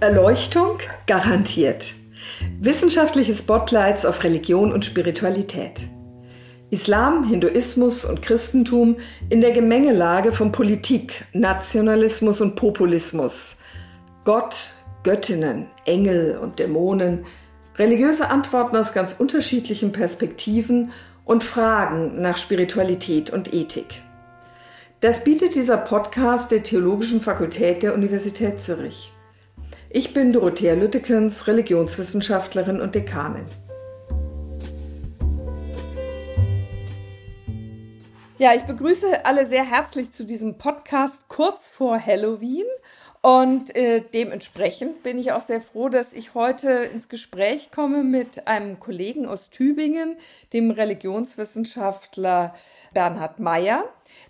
Erleuchtung garantiert. Wissenschaftliche Spotlights auf Religion und Spiritualität. Islam, Hinduismus und Christentum in der Gemengelage von Politik, Nationalismus und Populismus. Gott, Göttinnen, Engel und Dämonen. Religiöse Antworten aus ganz unterschiedlichen Perspektiven und Fragen nach Spiritualität und Ethik. Das bietet dieser Podcast der Theologischen Fakultät der Universität Zürich. Ich bin Dorothea Lüttekens, Religionswissenschaftlerin und Dekanin. Ja, ich begrüße alle sehr herzlich zu diesem Podcast kurz vor Halloween. Und äh, dementsprechend bin ich auch sehr froh, dass ich heute ins Gespräch komme mit einem Kollegen aus Tübingen, dem Religionswissenschaftler Bernhard Meyer,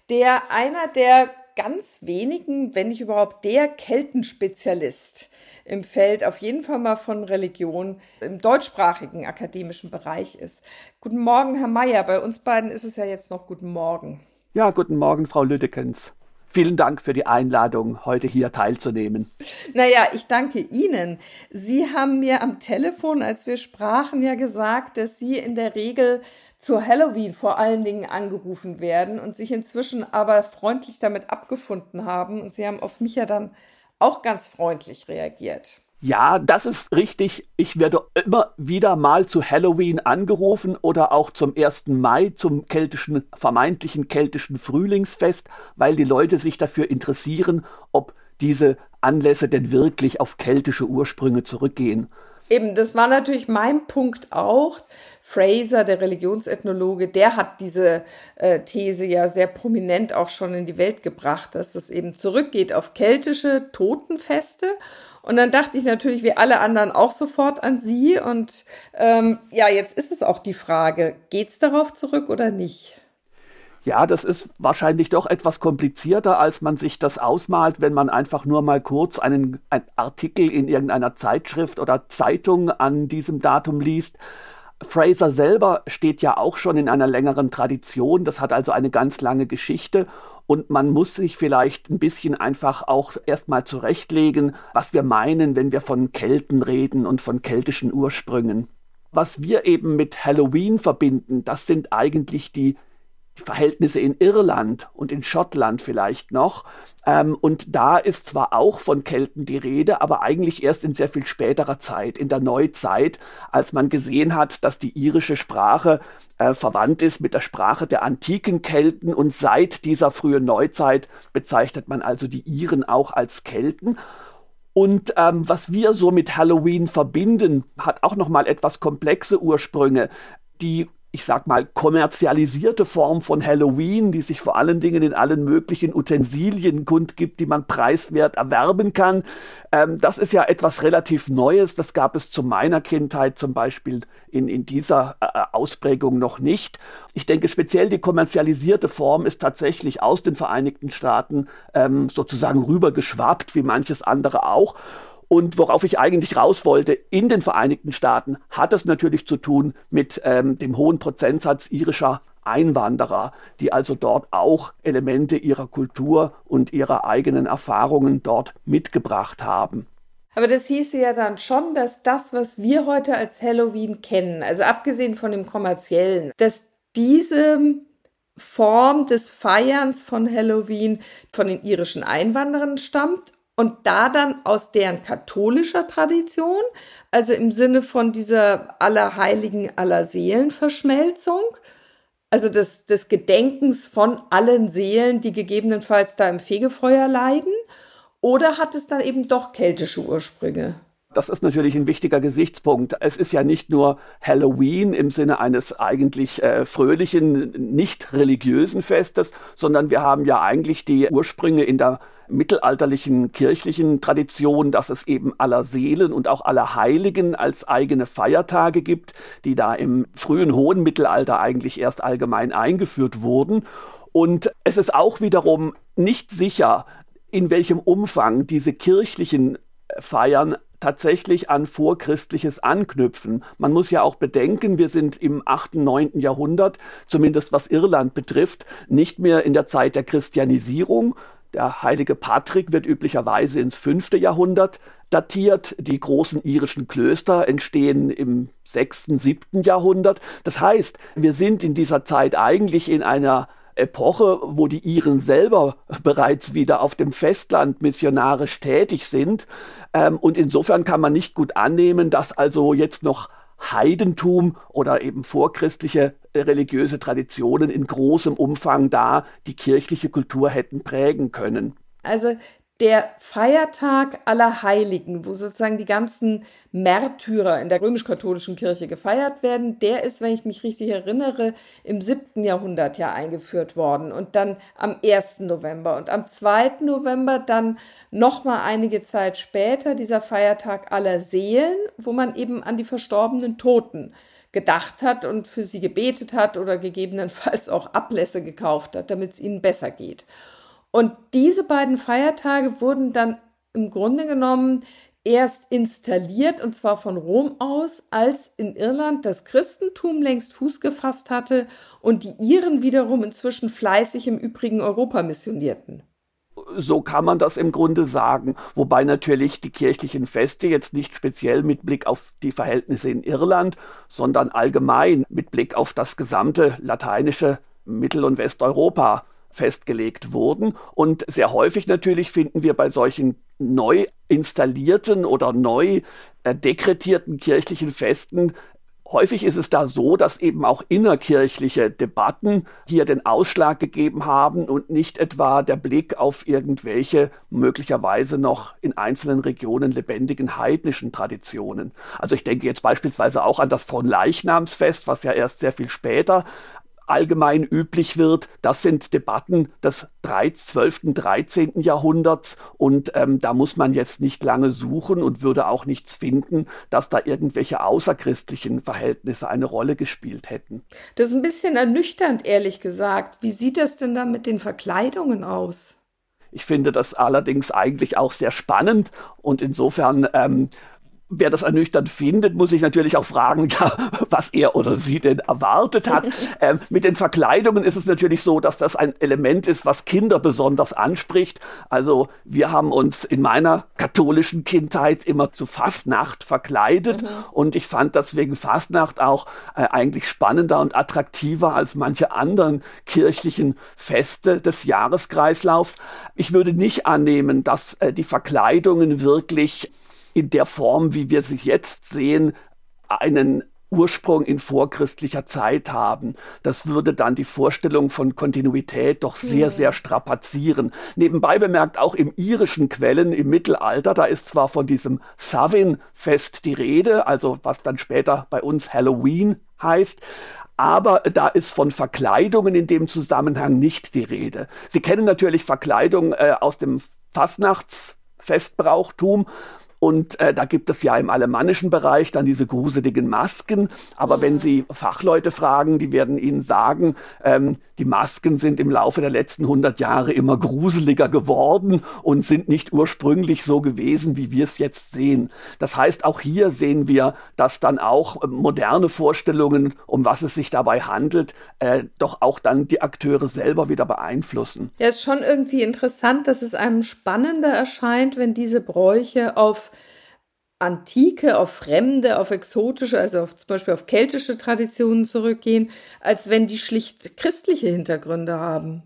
der einer der ganz wenigen, wenn nicht überhaupt der Keltenspezialist im Feld auf jeden Fall mal von Religion im deutschsprachigen akademischen Bereich ist. Guten Morgen, Herr Mayer. Bei uns beiden ist es ja jetzt noch guten Morgen. Ja, guten Morgen, Frau Lüdekens. Vielen Dank für die Einladung, heute hier teilzunehmen. Naja, ich danke Ihnen. Sie haben mir am Telefon, als wir sprachen, ja gesagt, dass Sie in der Regel zur Halloween vor allen Dingen angerufen werden und sich inzwischen aber freundlich damit abgefunden haben. Und Sie haben auf mich ja dann auch ganz freundlich reagiert. Ja, das ist richtig. Ich werde immer wieder mal zu Halloween angerufen oder auch zum 1. Mai, zum keltischen, vermeintlichen keltischen Frühlingsfest, weil die Leute sich dafür interessieren, ob diese Anlässe denn wirklich auf keltische Ursprünge zurückgehen. Eben, das war natürlich mein Punkt auch. Fraser, der Religionsethnologe, der hat diese äh, These ja sehr prominent auch schon in die Welt gebracht, dass das eben zurückgeht auf keltische Totenfeste. Und dann dachte ich natürlich, wie alle anderen auch sofort an sie. Und ähm, ja, jetzt ist es auch die Frage, geht's darauf zurück oder nicht? Ja, das ist wahrscheinlich doch etwas komplizierter, als man sich das ausmalt, wenn man einfach nur mal kurz einen, einen Artikel in irgendeiner Zeitschrift oder Zeitung an diesem Datum liest. Fraser selber steht ja auch schon in einer längeren Tradition, das hat also eine ganz lange Geschichte und man muss sich vielleicht ein bisschen einfach auch erstmal zurechtlegen, was wir meinen, wenn wir von Kelten reden und von keltischen Ursprüngen. Was wir eben mit Halloween verbinden, das sind eigentlich die die Verhältnisse in Irland und in Schottland vielleicht noch. Ähm, und da ist zwar auch von Kelten die Rede, aber eigentlich erst in sehr viel späterer Zeit, in der Neuzeit, als man gesehen hat, dass die irische Sprache äh, verwandt ist mit der Sprache der antiken Kelten und seit dieser frühen Neuzeit bezeichnet man also die Iren auch als Kelten. Und ähm, was wir so mit Halloween verbinden, hat auch noch mal etwas komplexe Ursprünge. Die ich sag mal, kommerzialisierte Form von Halloween, die sich vor allen Dingen in allen möglichen Utensilien kundgibt, die man preiswert erwerben kann. Ähm, das ist ja etwas relativ Neues. Das gab es zu meiner Kindheit zum Beispiel in, in dieser äh, Ausprägung noch nicht. Ich denke, speziell die kommerzialisierte Form ist tatsächlich aus den Vereinigten Staaten ähm, sozusagen rübergeschwappt, wie manches andere auch. Und worauf ich eigentlich raus wollte, in den Vereinigten Staaten hat es natürlich zu tun mit ähm, dem hohen Prozentsatz irischer Einwanderer, die also dort auch Elemente ihrer Kultur und ihrer eigenen Erfahrungen dort mitgebracht haben. Aber das hieße ja dann schon, dass das, was wir heute als Halloween kennen, also abgesehen von dem kommerziellen, dass diese Form des Feierns von Halloween von den irischen Einwanderern stammt und da dann aus deren katholischer Tradition, also im Sinne von dieser Allerheiligen Allerseelenverschmelzung, also des, des Gedenkens von allen Seelen, die gegebenenfalls da im Fegefeuer leiden, oder hat es dann eben doch keltische Ursprünge? Das ist natürlich ein wichtiger Gesichtspunkt. Es ist ja nicht nur Halloween im Sinne eines eigentlich äh, fröhlichen, nicht religiösen Festes, sondern wir haben ja eigentlich die Ursprünge in der mittelalterlichen kirchlichen Tradition, dass es eben aller Seelen und auch aller Heiligen als eigene Feiertage gibt, die da im frühen hohen Mittelalter eigentlich erst allgemein eingeführt wurden. Und es ist auch wiederum nicht sicher, in welchem Umfang diese kirchlichen Feiern tatsächlich an vorchristliches anknüpfen. Man muss ja auch bedenken, wir sind im 8., 9. Jahrhundert, zumindest was Irland betrifft, nicht mehr in der Zeit der Christianisierung. Der heilige Patrick wird üblicherweise ins fünfte Jahrhundert datiert. Die großen irischen Klöster entstehen im 6., 7. Jahrhundert. Das heißt, wir sind in dieser Zeit eigentlich in einer Epoche, wo die Iren selber bereits wieder auf dem Festland missionarisch tätig sind. Ähm, und insofern kann man nicht gut annehmen, dass also jetzt noch Heidentum oder eben vorchristliche äh, religiöse Traditionen in großem Umfang da die kirchliche Kultur hätten prägen können. Also der Feiertag aller Heiligen, wo sozusagen die ganzen Märtyrer in der römisch-katholischen Kirche gefeiert werden, der ist, wenn ich mich richtig erinnere, im siebten Jahrhundert ja eingeführt worden und dann am 1. November und am 2. November dann nochmal einige Zeit später dieser Feiertag aller Seelen, wo man eben an die verstorbenen Toten gedacht hat und für sie gebetet hat oder gegebenenfalls auch Ablässe gekauft hat, damit es ihnen besser geht. Und diese beiden Feiertage wurden dann im Grunde genommen erst installiert, und zwar von Rom aus, als in Irland das Christentum längst Fuß gefasst hatte und die Iren wiederum inzwischen fleißig im übrigen Europa missionierten. So kann man das im Grunde sagen, wobei natürlich die kirchlichen Feste jetzt nicht speziell mit Blick auf die Verhältnisse in Irland, sondern allgemein mit Blick auf das gesamte lateinische Mittel- und Westeuropa festgelegt wurden. Und sehr häufig natürlich finden wir bei solchen neu installierten oder neu äh, dekretierten kirchlichen Festen Häufig ist es da so, dass eben auch innerkirchliche Debatten hier den Ausschlag gegeben haben und nicht etwa der Blick auf irgendwelche möglicherweise noch in einzelnen Regionen lebendigen heidnischen Traditionen. Also ich denke jetzt beispielsweise auch an das Fronleichnamsfest, was ja erst sehr viel später allgemein üblich wird. Das sind Debatten des 12., 13. Jahrhunderts und ähm, da muss man jetzt nicht lange suchen und würde auch nichts finden, dass da irgendwelche außerchristlichen Verhältnisse eine Rolle gespielt hätten. Das ist ein bisschen ernüchternd, ehrlich gesagt. Wie sieht das denn da mit den Verkleidungen aus? Ich finde das allerdings eigentlich auch sehr spannend und insofern ähm, Wer das ernüchternd findet, muss sich natürlich auch fragen, ja, was er oder sie denn erwartet hat. ähm, mit den Verkleidungen ist es natürlich so, dass das ein Element ist, was Kinder besonders anspricht. Also wir haben uns in meiner katholischen Kindheit immer zu Fastnacht verkleidet mhm. und ich fand deswegen Fastnacht auch äh, eigentlich spannender und attraktiver als manche anderen kirchlichen Feste des Jahreskreislaufs. Ich würde nicht annehmen, dass äh, die Verkleidungen wirklich in der Form, wie wir sie jetzt sehen, einen Ursprung in vorchristlicher Zeit haben. Das würde dann die Vorstellung von Kontinuität doch sehr, mhm. sehr strapazieren. Nebenbei bemerkt, auch im irischen Quellen im Mittelalter, da ist zwar von diesem Savin-Fest die Rede, also was dann später bei uns Halloween heißt, aber da ist von Verkleidungen in dem Zusammenhang nicht die Rede. Sie kennen natürlich Verkleidung äh, aus dem Fastnachtsfestbrauchtum, und äh, da gibt es ja im alemannischen Bereich dann diese gruseligen Masken. Aber mhm. wenn Sie Fachleute fragen, die werden Ihnen sagen, ähm, die Masken sind im Laufe der letzten 100 Jahre immer gruseliger geworden und sind nicht ursprünglich so gewesen, wie wir es jetzt sehen. Das heißt, auch hier sehen wir, dass dann auch moderne Vorstellungen, um was es sich dabei handelt, äh, doch auch dann die Akteure selber wieder beeinflussen. Ja, ist schon irgendwie interessant, dass es einem spannender erscheint, wenn diese Bräuche auf Antike, auf fremde, auf exotische, also auf, zum Beispiel auf keltische Traditionen zurückgehen, als wenn die schlicht christliche Hintergründe haben.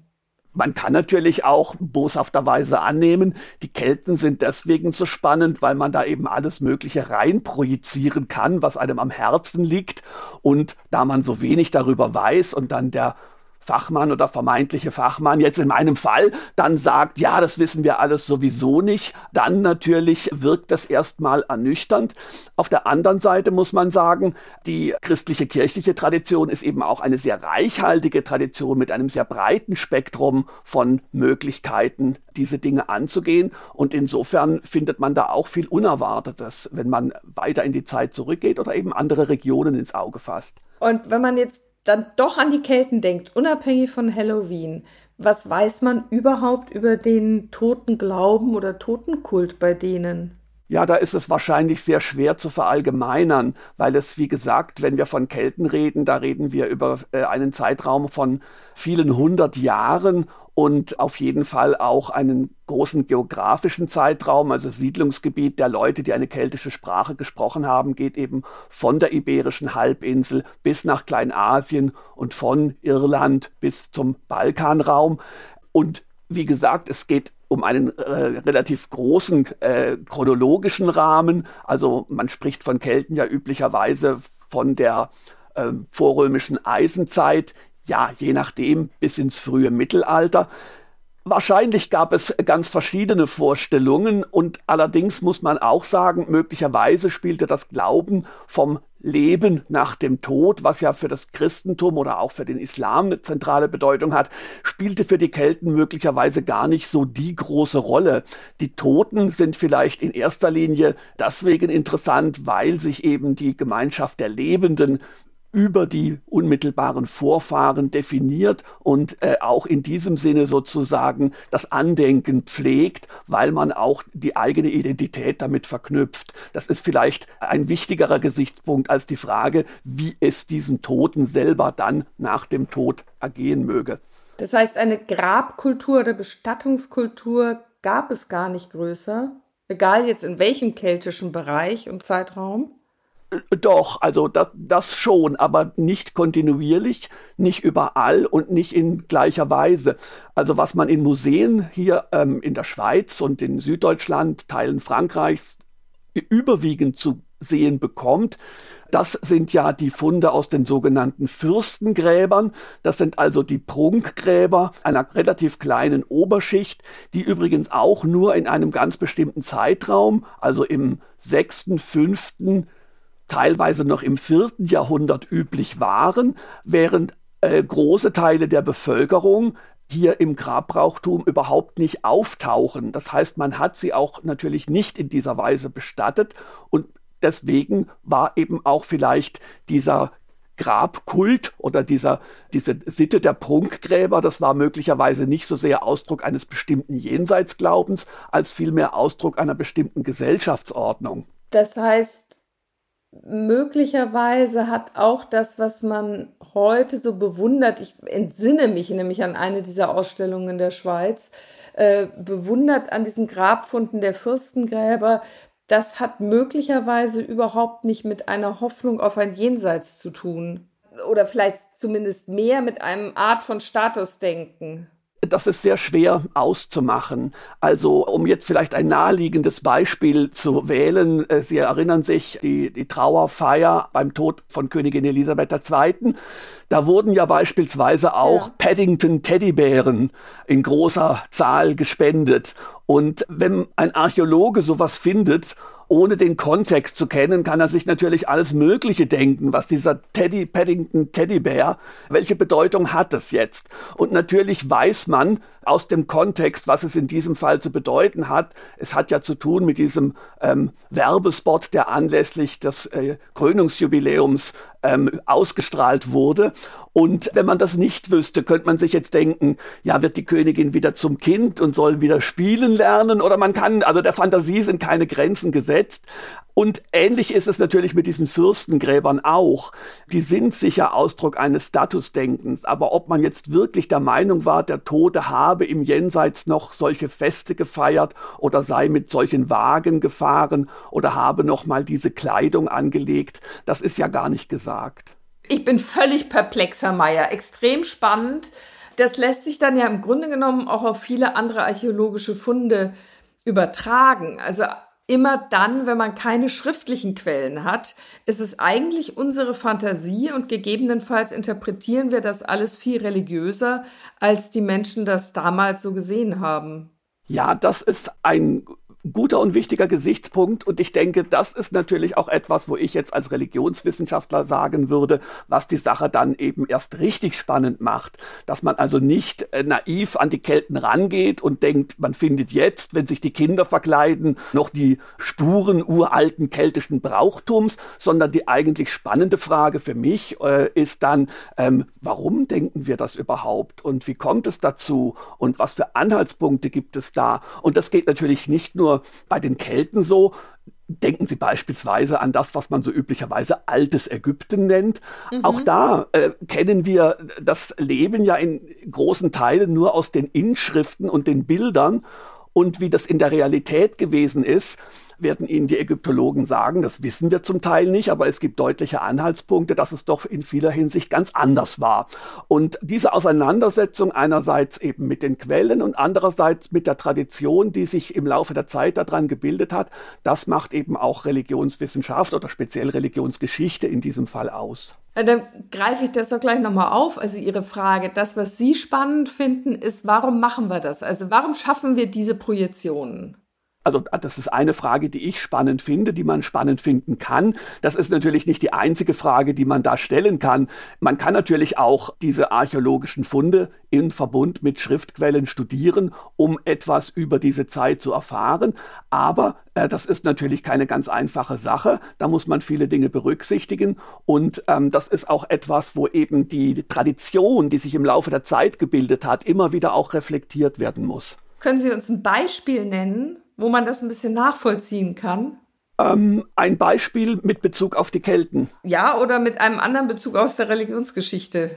Man kann natürlich auch boshafterweise annehmen, die Kelten sind deswegen so spannend, weil man da eben alles Mögliche reinprojizieren kann, was einem am Herzen liegt. Und da man so wenig darüber weiß und dann der Fachmann oder vermeintliche Fachmann jetzt in meinem Fall dann sagt, ja, das wissen wir alles sowieso nicht, dann natürlich wirkt das erstmal ernüchternd. Auf der anderen Seite muss man sagen, die christliche kirchliche Tradition ist eben auch eine sehr reichhaltige Tradition mit einem sehr breiten Spektrum von Möglichkeiten, diese Dinge anzugehen. Und insofern findet man da auch viel Unerwartetes, wenn man weiter in die Zeit zurückgeht oder eben andere Regionen ins Auge fasst. Und wenn man jetzt dann doch an die Kelten denkt, unabhängig von Halloween, was weiß man überhaupt über den toten Glauben oder Totenkult bei denen? Ja, da ist es wahrscheinlich sehr schwer zu verallgemeinern, weil es, wie gesagt, wenn wir von Kelten reden, da reden wir über äh, einen Zeitraum von vielen hundert Jahren und auf jeden Fall auch einen großen geografischen Zeitraum, also Siedlungsgebiet der Leute, die eine keltische Sprache gesprochen haben, geht eben von der iberischen Halbinsel bis nach Kleinasien und von Irland bis zum Balkanraum. Und wie gesagt, es geht um einen äh, relativ großen äh, chronologischen Rahmen. Also man spricht von Kelten ja üblicherweise von der äh, vorrömischen Eisenzeit, ja, je nachdem bis ins frühe Mittelalter. Wahrscheinlich gab es ganz verschiedene Vorstellungen und allerdings muss man auch sagen, möglicherweise spielte das Glauben vom Leben nach dem Tod, was ja für das Christentum oder auch für den Islam eine zentrale Bedeutung hat, spielte für die Kelten möglicherweise gar nicht so die große Rolle. Die Toten sind vielleicht in erster Linie deswegen interessant, weil sich eben die Gemeinschaft der Lebenden über die unmittelbaren Vorfahren definiert und äh, auch in diesem Sinne sozusagen das Andenken pflegt, weil man auch die eigene Identität damit verknüpft. Das ist vielleicht ein wichtigerer Gesichtspunkt als die Frage, wie es diesen Toten selber dann nach dem Tod ergehen möge. Das heißt, eine Grabkultur oder Bestattungskultur gab es gar nicht größer, egal jetzt in welchem keltischen Bereich und Zeitraum? Doch, also das, das schon, aber nicht kontinuierlich, nicht überall und nicht in gleicher Weise. Also was man in Museen hier ähm, in der Schweiz und in Süddeutschland, Teilen Frankreichs überwiegend zu sehen bekommt, das sind ja die Funde aus den sogenannten Fürstengräbern. Das sind also die Prunkgräber einer relativ kleinen Oberschicht, die übrigens auch nur in einem ganz bestimmten Zeitraum, also im sechsten, fünften teilweise noch im vierten Jahrhundert üblich waren, während äh, große Teile der Bevölkerung hier im Grabbrauchtum überhaupt nicht auftauchen. Das heißt, man hat sie auch natürlich nicht in dieser Weise bestattet und deswegen war eben auch vielleicht dieser Grabkult oder dieser, diese Sitte der Prunkgräber, das war möglicherweise nicht so sehr Ausdruck eines bestimmten Jenseitsglaubens, als vielmehr Ausdruck einer bestimmten Gesellschaftsordnung. Das heißt, möglicherweise hat auch das, was man heute so bewundert, ich entsinne mich nämlich an eine dieser Ausstellungen in der Schweiz, äh, bewundert an diesen Grabfunden der Fürstengräber, das hat möglicherweise überhaupt nicht mit einer Hoffnung auf ein Jenseits zu tun. Oder vielleicht zumindest mehr mit einem Art von Statusdenken das ist sehr schwer auszumachen. Also, um jetzt vielleicht ein naheliegendes Beispiel zu wählen, äh, Sie erinnern sich, die, die Trauerfeier beim Tod von Königin Elisabeth II. Da wurden ja beispielsweise auch ja. Paddington Teddybären in großer Zahl gespendet. Und wenn ein Archäologe sowas findet ohne den Kontext zu kennen, kann er sich natürlich alles Mögliche denken, was dieser Teddy Paddington Teddybär, welche Bedeutung hat es jetzt? Und natürlich weiß man aus dem Kontext, was es in diesem Fall zu bedeuten hat. Es hat ja zu tun mit diesem ähm, Werbespot, der anlässlich des äh, Krönungsjubiläums ähm, ausgestrahlt wurde. Und wenn man das nicht wüsste, könnte man sich jetzt denken, ja, wird die Königin wieder zum Kind und soll wieder spielen lernen? Oder man kann, also der Fantasie sind keine Grenzen gesetzt. Und ähnlich ist es natürlich mit diesen Fürstengräbern auch. Die sind sicher Ausdruck eines Statusdenkens. Aber ob man jetzt wirklich der Meinung war, der Tote habe im Jenseits noch solche Feste gefeiert oder sei mit solchen Wagen gefahren oder habe noch mal diese Kleidung angelegt, das ist ja gar nicht gesagt. Ich bin völlig perplex, Herr Meier. Extrem spannend. Das lässt sich dann ja im Grunde genommen auch auf viele andere archäologische Funde übertragen. Also immer dann, wenn man keine schriftlichen Quellen hat, ist es eigentlich unsere Fantasie und gegebenenfalls interpretieren wir das alles viel religiöser, als die Menschen das damals so gesehen haben. Ja, das ist ein guter und wichtiger Gesichtspunkt. Und ich denke, das ist natürlich auch etwas, wo ich jetzt als Religionswissenschaftler sagen würde, was die Sache dann eben erst richtig spannend macht. Dass man also nicht äh, naiv an die Kelten rangeht und denkt, man findet jetzt, wenn sich die Kinder verkleiden, noch die Spuren uralten keltischen Brauchtums, sondern die eigentlich spannende Frage für mich äh, ist dann, ähm, warum denken wir das überhaupt und wie kommt es dazu und was für Anhaltspunkte gibt es da? Und das geht natürlich nicht nur bei den Kelten so, Denken Sie beispielsweise an das, was man so üblicherweise altes Ägypten nennt. Mhm. Auch da äh, kennen wir das Leben ja in großen Teilen nur aus den Inschriften und den Bildern. Und wie das in der Realität gewesen ist, werden Ihnen die Ägyptologen sagen, das wissen wir zum Teil nicht, aber es gibt deutliche Anhaltspunkte, dass es doch in vieler Hinsicht ganz anders war. Und diese Auseinandersetzung einerseits eben mit den Quellen und andererseits mit der Tradition, die sich im Laufe der Zeit daran gebildet hat, das macht eben auch Religionswissenschaft oder speziell Religionsgeschichte in diesem Fall aus. Dann greife ich das doch gleich nochmal auf. Also Ihre Frage, das, was Sie spannend finden, ist, warum machen wir das? Also warum schaffen wir diese Projektionen? Also das ist eine Frage, die ich spannend finde, die man spannend finden kann. Das ist natürlich nicht die einzige Frage, die man da stellen kann. Man kann natürlich auch diese archäologischen Funde in Verbund mit Schriftquellen studieren, um etwas über diese Zeit zu erfahren. Aber äh, das ist natürlich keine ganz einfache Sache. Da muss man viele Dinge berücksichtigen. Und ähm, das ist auch etwas, wo eben die Tradition, die sich im Laufe der Zeit gebildet hat, immer wieder auch reflektiert werden muss. Können Sie uns ein Beispiel nennen, wo man das ein bisschen nachvollziehen kann? Ähm, ein Beispiel mit Bezug auf die Kelten. Ja, oder mit einem anderen Bezug aus der Religionsgeschichte.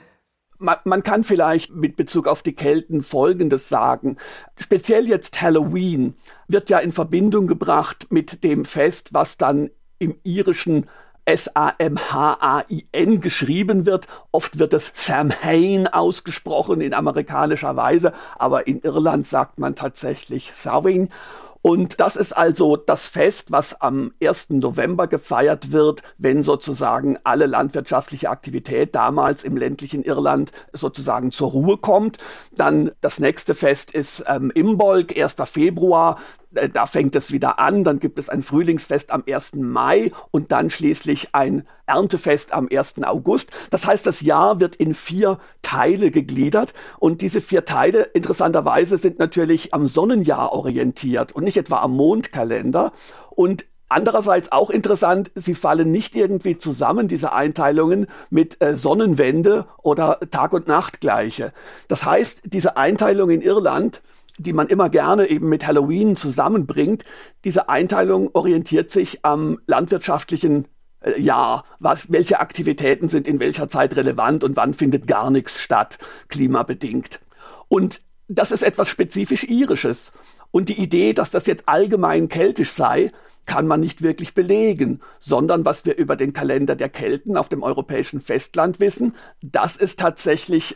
Man, man, kann vielleicht mit Bezug auf die Kelten Folgendes sagen. Speziell jetzt Halloween wird ja in Verbindung gebracht mit dem Fest, was dann im irischen S-A-M-H-A-I-N geschrieben wird. Oft wird es Samhain ausgesprochen in amerikanischer Weise, aber in Irland sagt man tatsächlich Samhain. Und das ist also das Fest, was am 1. November gefeiert wird, wenn sozusagen alle landwirtschaftliche Aktivität damals im ländlichen Irland sozusagen zur Ruhe kommt. Dann das nächste Fest ist ähm, Imbolg, 1. Februar. Äh, da fängt es wieder an, dann gibt es ein Frühlingsfest am 1. Mai und dann schließlich ein Erntefest am 1. August. Das heißt, das Jahr wird in vier Teile gegliedert und diese vier Teile interessanterweise sind natürlich am Sonnenjahr orientiert und nicht etwa am Mondkalender und Andererseits auch interessant, sie fallen nicht irgendwie zusammen, diese Einteilungen, mit äh, Sonnenwende oder Tag- und Nachtgleiche. Das heißt, diese Einteilung in Irland die man immer gerne eben mit Halloween zusammenbringt. Diese Einteilung orientiert sich am landwirtschaftlichen äh, Jahr. Was, welche Aktivitäten sind in welcher Zeit relevant und wann findet gar nichts statt, klimabedingt. Und das ist etwas spezifisch irisches. Und die Idee, dass das jetzt allgemein keltisch sei, kann man nicht wirklich belegen, sondern was wir über den Kalender der Kelten auf dem europäischen Festland wissen, das ist tatsächlich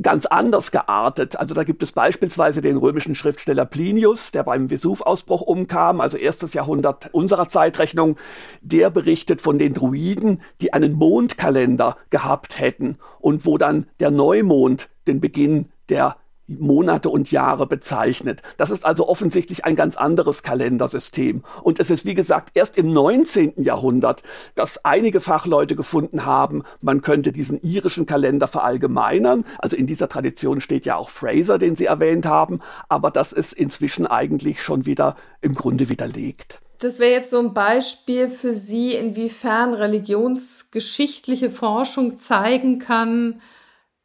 ganz anders geartet. Also da gibt es beispielsweise den römischen Schriftsteller Plinius, der beim Vesuvausbruch umkam, also erstes Jahrhundert unserer Zeitrechnung. Der berichtet von den Druiden, die einen Mondkalender gehabt hätten und wo dann der Neumond den Beginn der Monate und Jahre bezeichnet. Das ist also offensichtlich ein ganz anderes Kalendersystem. Und es ist, wie gesagt, erst im 19. Jahrhundert, dass einige Fachleute gefunden haben, man könnte diesen irischen Kalender verallgemeinern. Also in dieser Tradition steht ja auch Fraser, den Sie erwähnt haben. Aber das ist inzwischen eigentlich schon wieder im Grunde widerlegt. Das wäre jetzt so ein Beispiel für Sie, inwiefern religionsgeschichtliche Forschung zeigen kann,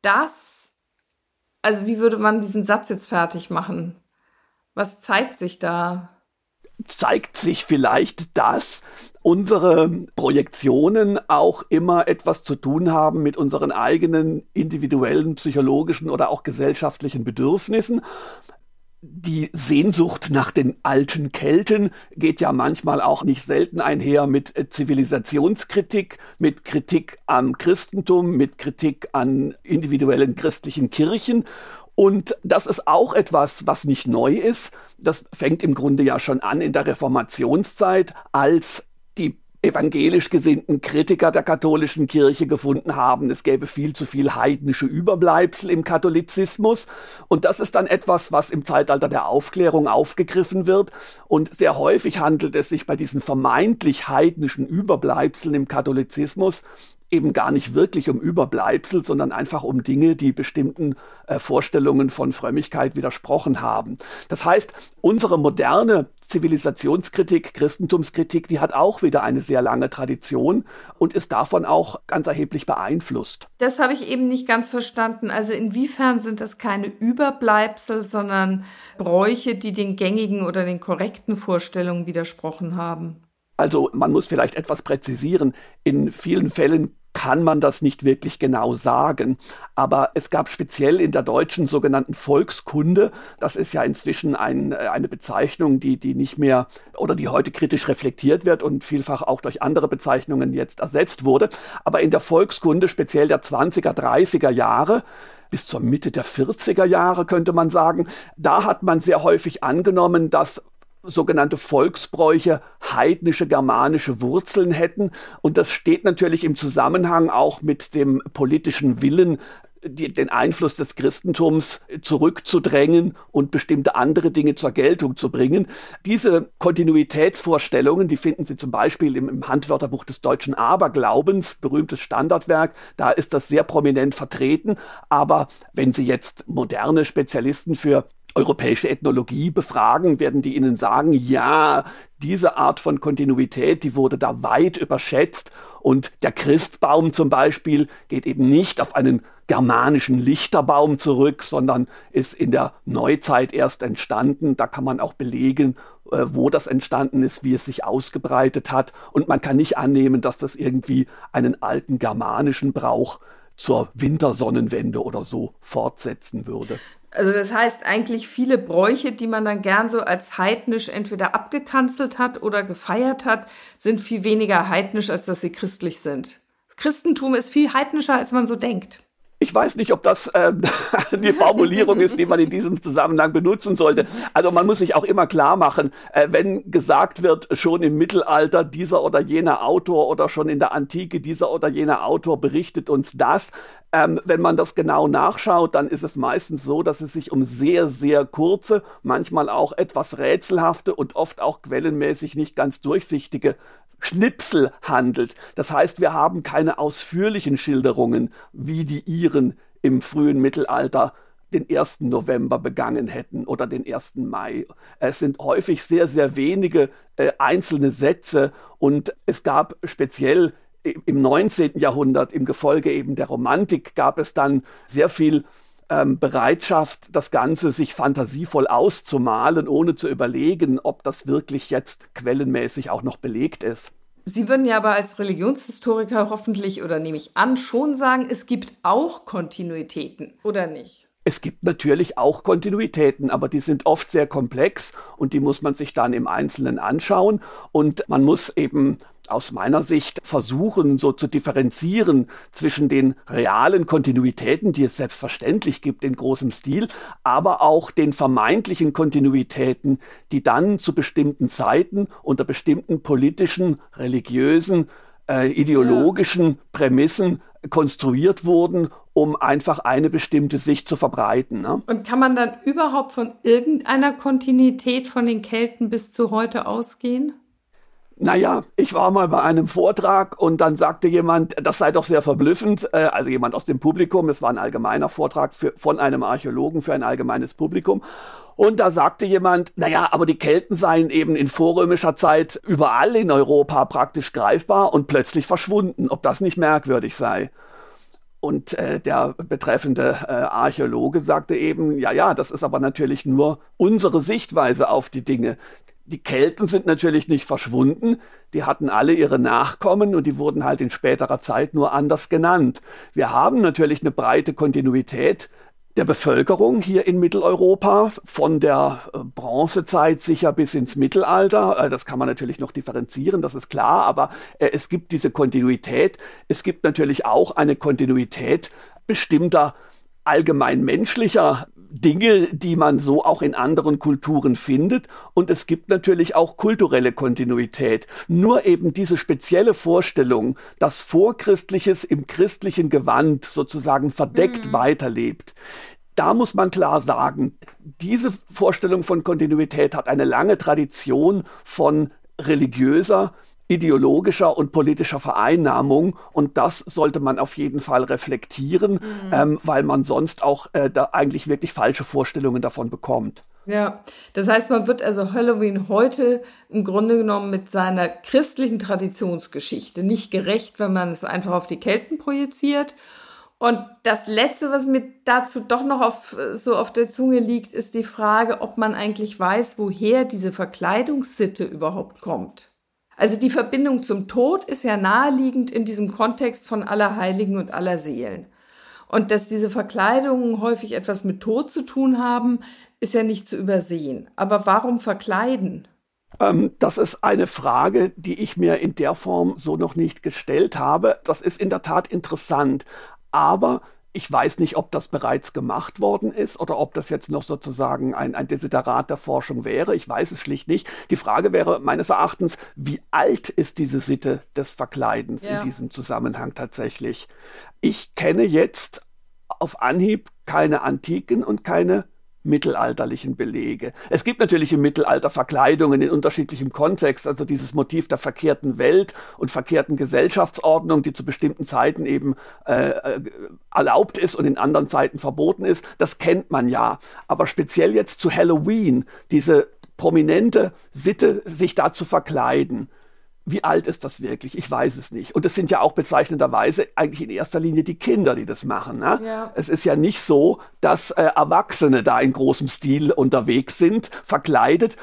dass also wie würde man diesen Satz jetzt fertig machen? Was zeigt sich da? Zeigt sich vielleicht, dass unsere Projektionen auch immer etwas zu tun haben mit unseren eigenen individuellen psychologischen oder auch gesellschaftlichen Bedürfnissen die Sehnsucht nach den alten Kelten geht ja manchmal auch nicht selten einher mit äh, Zivilisationskritik, mit Kritik am Christentum, mit Kritik an individuellen christlichen Kirchen. Und das ist auch etwas, was nicht neu ist. Das fängt im Grunde ja schon an in der Reformationszeit, als evangelisch gesinnten Kritiker der katholischen Kirche gefunden haben, es gäbe viel zu viel heidnische Überbleibsel im Katholizismus. Und das ist dann etwas, was im Zeitalter der Aufklärung aufgegriffen wird. Und sehr häufig handelt es sich bei diesen vermeintlich heidnischen Überbleibseln im Katholizismus eben gar nicht wirklich um Überbleibsel, sondern einfach um Dinge, die bestimmten äh, Vorstellungen von Frömmigkeit widersprochen haben. Das heißt, unsere moderne Zivilisationskritik, Christentumskritik, die hat auch wieder eine sehr lange Tradition und ist davon auch ganz erheblich beeinflusst. Das habe ich eben nicht ganz verstanden. Also inwiefern sind das keine Überbleibsel, sondern Bräuche, die den gängigen oder den korrekten Vorstellungen widersprochen haben? Also man muss vielleicht etwas präzisieren. In vielen Fällen kann man das nicht wirklich genau sagen. Aber es gab speziell in der deutschen sogenannten Volkskunde, das ist ja inzwischen ein, äh, eine Bezeichnung, die, die nicht mehr oder die heute kritisch reflektiert wird und vielfach auch durch andere Bezeichnungen jetzt ersetzt wurde. Aber in der Volkskunde, speziell der 20er, 30er Jahre, bis zur Mitte der 40er Jahre könnte man sagen, da hat man sehr häufig angenommen, dass sogenannte Volksbräuche heidnische germanische Wurzeln hätten. Und das steht natürlich im Zusammenhang auch mit dem politischen Willen, die, den Einfluss des Christentums zurückzudrängen und bestimmte andere Dinge zur Geltung zu bringen. Diese Kontinuitätsvorstellungen, die finden Sie zum Beispiel im, im Handwörterbuch des deutschen Aberglaubens, berühmtes Standardwerk, da ist das sehr prominent vertreten. Aber wenn Sie jetzt moderne Spezialisten für europäische Ethnologie befragen, werden die Ihnen sagen, ja, diese Art von Kontinuität, die wurde da weit überschätzt und der Christbaum zum Beispiel geht eben nicht auf einen germanischen Lichterbaum zurück, sondern ist in der Neuzeit erst entstanden. Da kann man auch belegen, äh, wo das entstanden ist, wie es sich ausgebreitet hat. Und man kann nicht annehmen, dass das irgendwie einen alten germanischen Brauch zur Wintersonnenwende oder so fortsetzen würde. Also das heißt eigentlich viele Bräuche, die man dann gern so als heidnisch entweder abgekanzelt hat oder gefeiert hat, sind viel weniger heidnisch, als dass sie christlich sind. Das Christentum ist viel heidnischer, als man so denkt. Ich weiß nicht, ob das äh, die Formulierung ist, die man in diesem Zusammenhang benutzen sollte. Also man muss sich auch immer klar machen, äh, wenn gesagt wird, schon im Mittelalter dieser oder jener Autor oder schon in der Antike dieser oder jener Autor berichtet uns das. Ähm, wenn man das genau nachschaut, dann ist es meistens so, dass es sich um sehr, sehr kurze, manchmal auch etwas rätselhafte und oft auch quellenmäßig nicht ganz durchsichtige Schnipsel handelt. Das heißt, wir haben keine ausführlichen Schilderungen, wie die Iren im frühen Mittelalter den 1. November begangen hätten oder den 1. Mai. Es sind häufig sehr, sehr wenige äh, einzelne Sätze und es gab speziell im 19. Jahrhundert, im Gefolge eben der Romantik, gab es dann sehr viel ähm, Bereitschaft, das Ganze sich fantasievoll auszumalen, ohne zu überlegen, ob das wirklich jetzt quellenmäßig auch noch belegt ist. Sie würden ja aber als Religionshistoriker hoffentlich oder nehme ich an schon sagen, es gibt auch Kontinuitäten, oder nicht? Es gibt natürlich auch Kontinuitäten, aber die sind oft sehr komplex und die muss man sich dann im Einzelnen anschauen und man muss eben aus meiner Sicht versuchen, so zu differenzieren zwischen den realen Kontinuitäten, die es selbstverständlich gibt in großem Stil, aber auch den vermeintlichen Kontinuitäten, die dann zu bestimmten Zeiten unter bestimmten politischen, religiösen, äh, ideologischen ja. Prämissen konstruiert wurden, um einfach eine bestimmte Sicht zu verbreiten. Ne? Und kann man dann überhaupt von irgendeiner Kontinuität von den Kelten bis zu heute ausgehen? Naja, ich war mal bei einem Vortrag und dann sagte jemand, das sei doch sehr verblüffend, äh, also jemand aus dem Publikum, es war ein allgemeiner Vortrag für, von einem Archäologen für ein allgemeines Publikum. Und da sagte jemand, naja, aber die Kelten seien eben in vorrömischer Zeit überall in Europa praktisch greifbar und plötzlich verschwunden, ob das nicht merkwürdig sei. Und äh, der betreffende äh, Archäologe sagte eben, ja, ja, das ist aber natürlich nur unsere Sichtweise auf die Dinge die Kelten sind natürlich nicht verschwunden, die hatten alle ihre Nachkommen und die wurden halt in späterer Zeit nur anders genannt. Wir haben natürlich eine breite Kontinuität der Bevölkerung hier in Mitteleuropa, von der äh, Bronzezeit sicher bis ins Mittelalter. Äh, das kann man natürlich noch differenzieren, das ist klar, aber äh, es gibt diese Kontinuität. Es gibt natürlich auch eine Kontinuität bestimmter allgemein menschlicher Dinge, die man so auch in anderen Kulturen findet. Und es gibt natürlich auch kulturelle Kontinuität. Nur eben diese spezielle Vorstellung, dass Vorchristliches im christlichen Gewand sozusagen verdeckt mhm. weiterlebt. Da muss man klar sagen, diese Vorstellung von Kontinuität hat eine lange Tradition von religiöser, ideologischer und politischer Vereinnahmung und das sollte man auf jeden Fall reflektieren, mhm. ähm, weil man sonst auch äh, da eigentlich wirklich falsche Vorstellungen davon bekommt. Ja, das heißt, man wird also Halloween heute im Grunde genommen mit seiner christlichen Traditionsgeschichte nicht gerecht, wenn man es einfach auf die Kelten projiziert. Und das Letzte, was mir dazu doch noch auf, so auf der Zunge liegt, ist die Frage, ob man eigentlich weiß, woher diese Verkleidungssitte überhaupt kommt. Also die Verbindung zum Tod ist ja naheliegend in diesem Kontext von aller Heiligen und aller Seelen. Und dass diese Verkleidungen häufig etwas mit Tod zu tun haben, ist ja nicht zu übersehen. Aber warum verkleiden? Ähm, das ist eine Frage, die ich mir in der Form so noch nicht gestellt habe. Das ist in der Tat interessant. Aber ich weiß nicht, ob das bereits gemacht worden ist oder ob das jetzt noch sozusagen ein, ein Desiderat der Forschung wäre. Ich weiß es schlicht nicht. Die Frage wäre meines Erachtens, wie alt ist diese Sitte des Verkleidens ja. in diesem Zusammenhang tatsächlich? Ich kenne jetzt auf Anhieb keine antiken und keine mittelalterlichen Belege. Es gibt natürlich im Mittelalter Verkleidungen in unterschiedlichem Kontext, also dieses Motiv der verkehrten Welt und verkehrten Gesellschaftsordnung, die zu bestimmten Zeiten eben äh, äh, erlaubt ist und in anderen Zeiten verboten ist, das kennt man ja. Aber speziell jetzt zu Halloween, diese prominente Sitte, sich da zu verkleiden, wie alt ist das wirklich? Ich weiß es nicht. Und es sind ja auch bezeichnenderweise eigentlich in erster Linie die Kinder, die das machen. Ne? Ja. Es ist ja nicht so, dass äh, Erwachsene da in großem Stil unterwegs sind, verkleidet,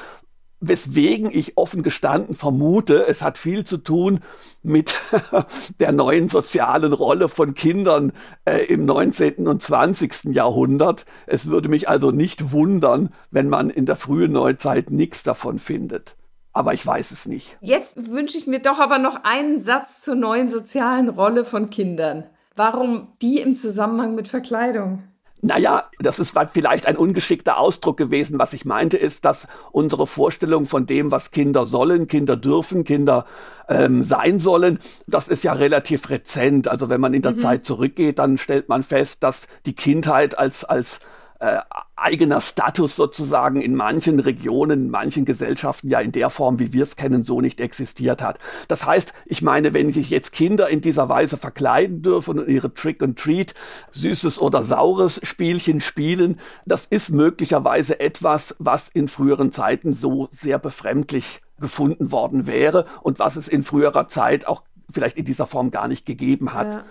weswegen ich offen gestanden vermute, es hat viel zu tun mit der neuen sozialen Rolle von Kindern äh, im 19. und 20. Jahrhundert. Es würde mich also nicht wundern, wenn man in der frühen Neuzeit nichts davon findet aber ich weiß es nicht. Jetzt wünsche ich mir doch aber noch einen Satz zur neuen sozialen Rolle von Kindern. Warum die im Zusammenhang mit Verkleidung? Naja, das ist vielleicht ein ungeschickter Ausdruck gewesen. Was ich meinte, ist, dass unsere Vorstellung von dem, was Kinder sollen, Kinder dürfen, Kinder ähm, sein sollen, das ist ja relativ rezent. Also wenn man in der mhm. Zeit zurückgeht, dann stellt man fest, dass die Kindheit als, als äh, eigener Status sozusagen in manchen Regionen, in manchen Gesellschaften ja in der Form, wie wir es kennen, so nicht existiert hat. Das heißt, ich meine, wenn sich jetzt Kinder in dieser Weise verkleiden dürfen und ihre Trick and Treat, süßes oder saures Spielchen spielen, das ist möglicherweise etwas, was in früheren Zeiten so sehr befremdlich gefunden worden wäre und was es in früherer Zeit auch vielleicht in dieser Form gar nicht gegeben hat. Ja.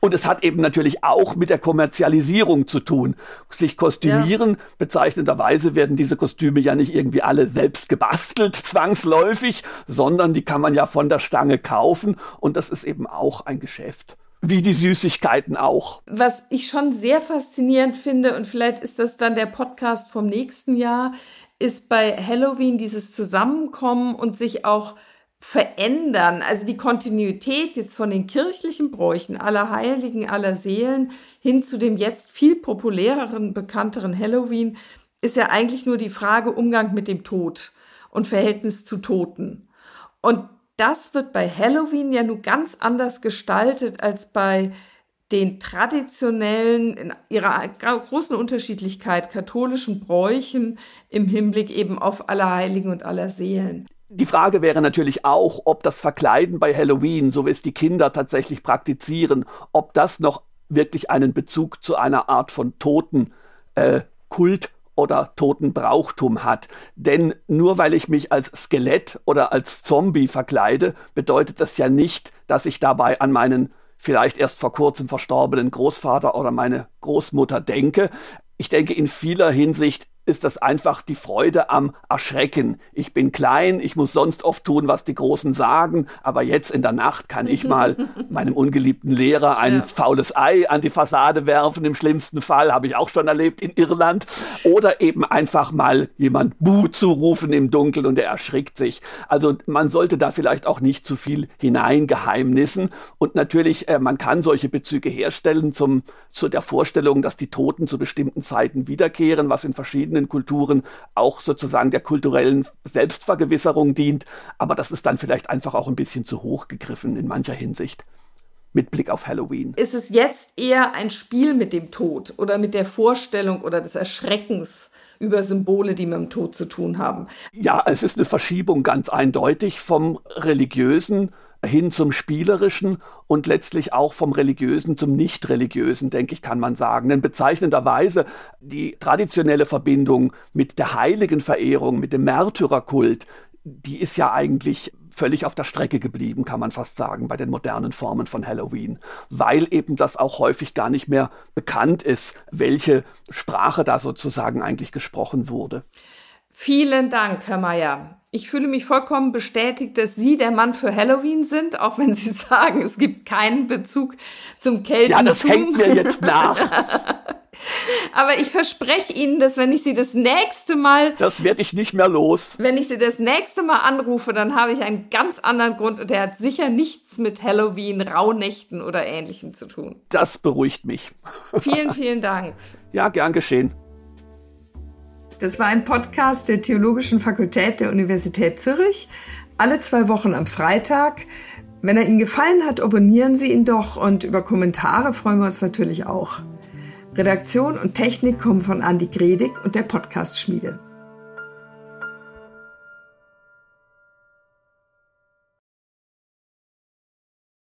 Und es hat eben natürlich auch mit der Kommerzialisierung zu tun. Sich kostümieren, ja. bezeichnenderweise werden diese Kostüme ja nicht irgendwie alle selbst gebastelt, zwangsläufig, sondern die kann man ja von der Stange kaufen. Und das ist eben auch ein Geschäft. Wie die Süßigkeiten auch. Was ich schon sehr faszinierend finde, und vielleicht ist das dann der Podcast vom nächsten Jahr, ist bei Halloween dieses Zusammenkommen und sich auch verändern. Also die Kontinuität jetzt von den kirchlichen Bräuchen aller Heiligen, aller Seelen hin zu dem jetzt viel populäreren, bekannteren Halloween ist ja eigentlich nur die Frage Umgang mit dem Tod und Verhältnis zu Toten. Und das wird bei Halloween ja nur ganz anders gestaltet als bei den traditionellen, in ihrer großen Unterschiedlichkeit katholischen Bräuchen im Hinblick eben auf Allerheiligen und aller Seelen. Die Frage wäre natürlich auch, ob das Verkleiden bei Halloween, so wie es die Kinder tatsächlich praktizieren, ob das noch wirklich einen Bezug zu einer Art von Totenkult äh, oder Totenbrauchtum hat. Denn nur weil ich mich als Skelett oder als Zombie verkleide, bedeutet das ja nicht, dass ich dabei an meinen vielleicht erst vor kurzem verstorbenen Großvater oder meine Großmutter denke. Ich denke, in vieler Hinsicht ist das einfach die Freude am Erschrecken. Ich bin klein, ich muss sonst oft tun, was die Großen sagen, aber jetzt in der Nacht kann ich mal meinem ungeliebten Lehrer ein ja. faules Ei an die Fassade werfen. Im schlimmsten Fall habe ich auch schon erlebt in Irland. Oder eben einfach mal jemand Buh zurufen im Dunkeln und er erschrickt sich. Also man sollte da vielleicht auch nicht zu viel hineingeheimnissen. Und natürlich, äh, man kann solche Bezüge herstellen zum, zu der Vorstellung, dass die Toten zu bestimmten Zeiten wiederkehren, was in verschiedenen verschiedenen Kulturen auch sozusagen der kulturellen Selbstvergewisserung dient. Aber das ist dann vielleicht einfach auch ein bisschen zu hoch gegriffen in mancher Hinsicht mit Blick auf Halloween. Ist es jetzt eher ein Spiel mit dem Tod oder mit der Vorstellung oder des Erschreckens über Symbole, die mit dem Tod zu tun haben? Ja, es ist eine Verschiebung ganz eindeutig vom religiösen hin zum Spielerischen und letztlich auch vom Religiösen zum Nicht-Religiösen, denke ich, kann man sagen. Denn bezeichnenderweise die traditionelle Verbindung mit der heiligen Verehrung, mit dem Märtyrerkult, die ist ja eigentlich völlig auf der Strecke geblieben, kann man fast sagen, bei den modernen Formen von Halloween, weil eben das auch häufig gar nicht mehr bekannt ist, welche Sprache da sozusagen eigentlich gesprochen wurde. Vielen Dank, Herr Mayer. Ich fühle mich vollkommen bestätigt, dass Sie der Mann für Halloween sind, auch wenn Sie sagen, es gibt keinen Bezug zum Keltentum. Ja, das hängt mir jetzt nach. Aber ich verspreche Ihnen, dass wenn ich Sie das nächste Mal... Das werde ich nicht mehr los. Wenn ich Sie das nächste Mal anrufe, dann habe ich einen ganz anderen Grund und der hat sicher nichts mit Halloween, Rauhnächten oder ähnlichem zu tun. Das beruhigt mich. Vielen, vielen Dank. Ja, gern geschehen. Das war ein Podcast der Theologischen Fakultät der Universität Zürich. Alle zwei Wochen am Freitag. Wenn er Ihnen gefallen hat, abonnieren Sie ihn doch und über Kommentare freuen wir uns natürlich auch. Redaktion und Technik kommen von Andy Gredig und der Podcast Schmiede.